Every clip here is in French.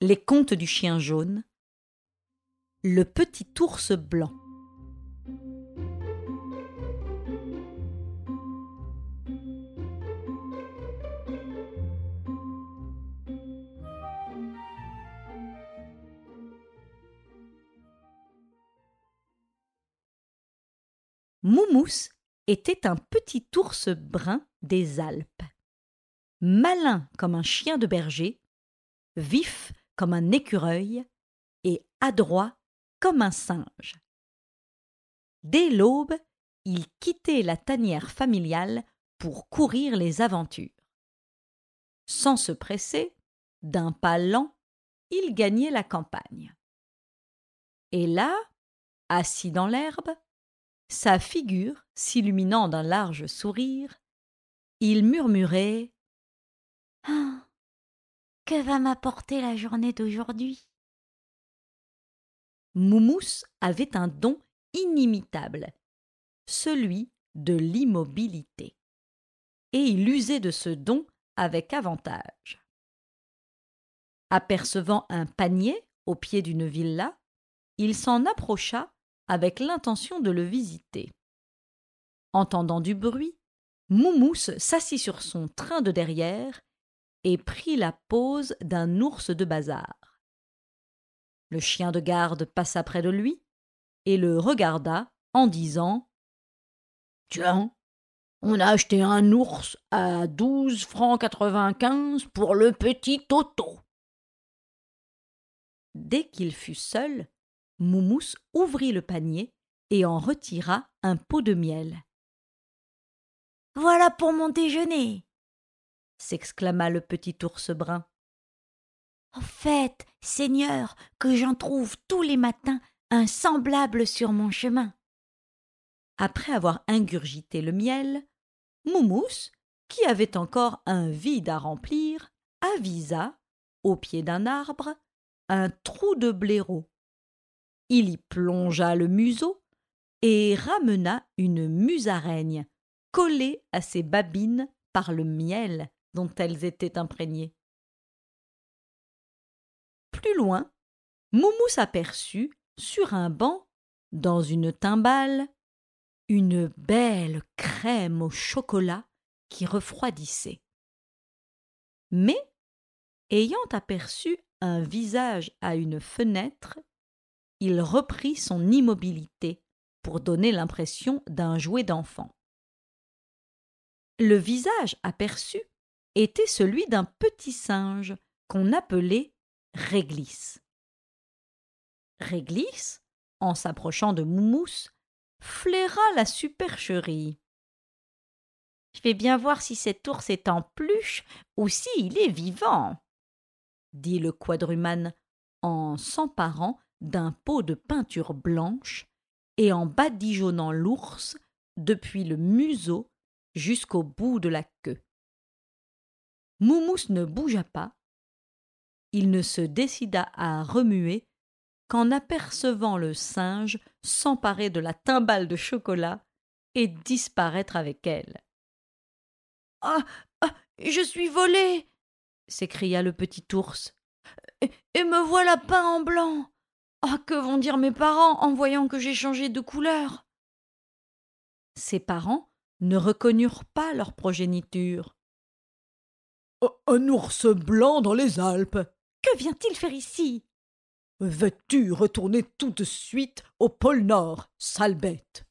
Les contes du chien jaune. Le petit ours blanc. Moumous était un petit ours brun des Alpes. Malin comme un chien de berger, vif comme un écureuil et adroit comme un singe. Dès l'aube, il quittait la tanière familiale pour courir les aventures. Sans se presser, d'un pas lent, il gagnait la campagne. Et là, assis dans l'herbe, sa figure s'illuminant d'un large sourire, il murmurait ah, Que va m'apporter la journée d'aujourd'hui? Moumous avait un don inimitable, celui de l'immobilité. Et il usait de ce don avec avantage. Apercevant un panier au pied d'une villa, il s'en approcha avec l'intention de le visiter. Entendant du bruit, Moumous s'assit sur son train de derrière et prit la pose d'un ours de bazar. Le chien de garde passa près de lui et le regarda en disant Tiens, on a acheté un ours à douze francs quatre-vingt-quinze pour le petit Toto. Dès qu'il fut seul, Moumous ouvrit le panier et en retira un pot de miel. Voilà pour mon déjeuner s'exclama le petit ours brun. Au fait, Seigneur, que j'en trouve tous les matins un semblable sur mon chemin. Après avoir ingurgité le miel, Moumous, qui avait encore un vide à remplir, avisa, au pied d'un arbre, un trou de blaireau. Il y plongea le museau et ramena une musaraigne collée à ses babines par le miel dont elles étaient imprégnées. Plus loin, Moumous aperçut, sur un banc, dans une timbale, une belle crème au chocolat qui refroidissait. Mais, ayant aperçu un visage à une fenêtre, il reprit son immobilité pour donner l'impression d'un jouet d'enfant. Le visage aperçu était celui d'un petit singe qu'on appelait Réglisse. Réglisse, en s'approchant de Moumous, flaira la supercherie. Je vais bien voir si cet ours est en pluche ou s'il est vivant, dit le quadrumane en s'emparant d'un pot de peinture blanche et en badigeonnant l'ours depuis le museau jusqu'au bout de la queue. Moumous ne bougea pas. Il ne se décida à remuer qu'en apercevant le singe s'emparer de la timbale de chocolat et disparaître avec elle. Ah. Ah. Je suis volé. s'écria le petit ours. Et me voilà peint en blanc. Ah. Que vont dire mes parents en voyant que j'ai changé de couleur. Ses parents ne reconnurent pas leur progéniture. Un ours blanc dans les Alpes. Que vient-il faire ici? Veux-tu retourner tout de suite au pôle Nord, sale bête?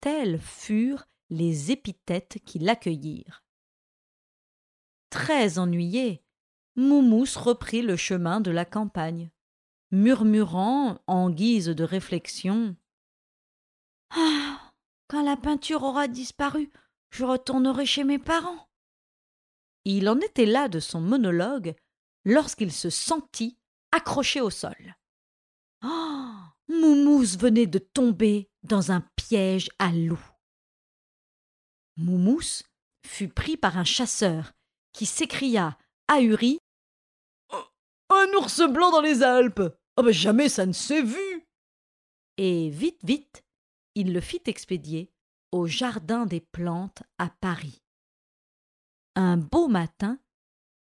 Telles furent les épithètes qui l'accueillirent. Très ennuyé, Moumous reprit le chemin de la campagne, murmurant en guise de réflexion Ah Quand la peinture aura disparu, je retournerai chez mes parents. Il en était là de son monologue lorsqu'il se sentit accroché au sol. Oh Moumous venait de tomber dans un piège à loup. Moumous fut pris par un chasseur qui s'écria, ahuri Un ours blanc dans les Alpes oh ben Jamais ça ne s'est vu Et vite, vite, il le fit expédier au Jardin des Plantes à Paris. Un beau matin,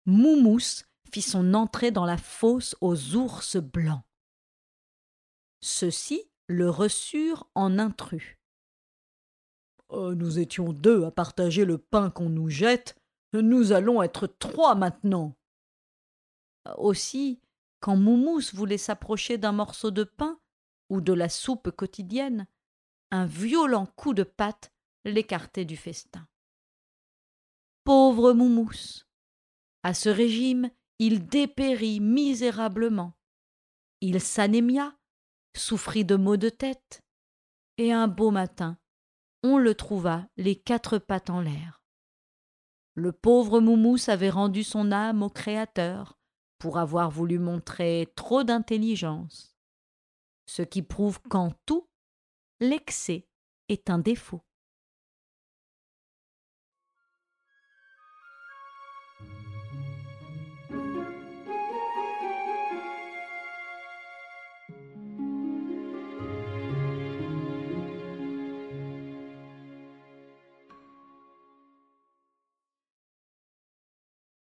Moumous fit son entrée dans la fosse aux ours blancs. Ceux-ci le reçurent en intrus. Euh, nous étions deux à partager le pain qu'on nous jette, nous allons être trois maintenant. Aussi, quand Moumous voulait s'approcher d'un morceau de pain ou de la soupe quotidienne, un violent coup de patte l'écartait du festin. Pauvre Moumous. À ce régime, il dépérit misérablement. Il s'anémia, souffrit de maux de tête, et un beau matin, on le trouva les quatre pattes en l'air. Le pauvre Moumous avait rendu son âme au Créateur pour avoir voulu montrer trop d'intelligence, ce qui prouve qu'en tout, l'excès est un défaut.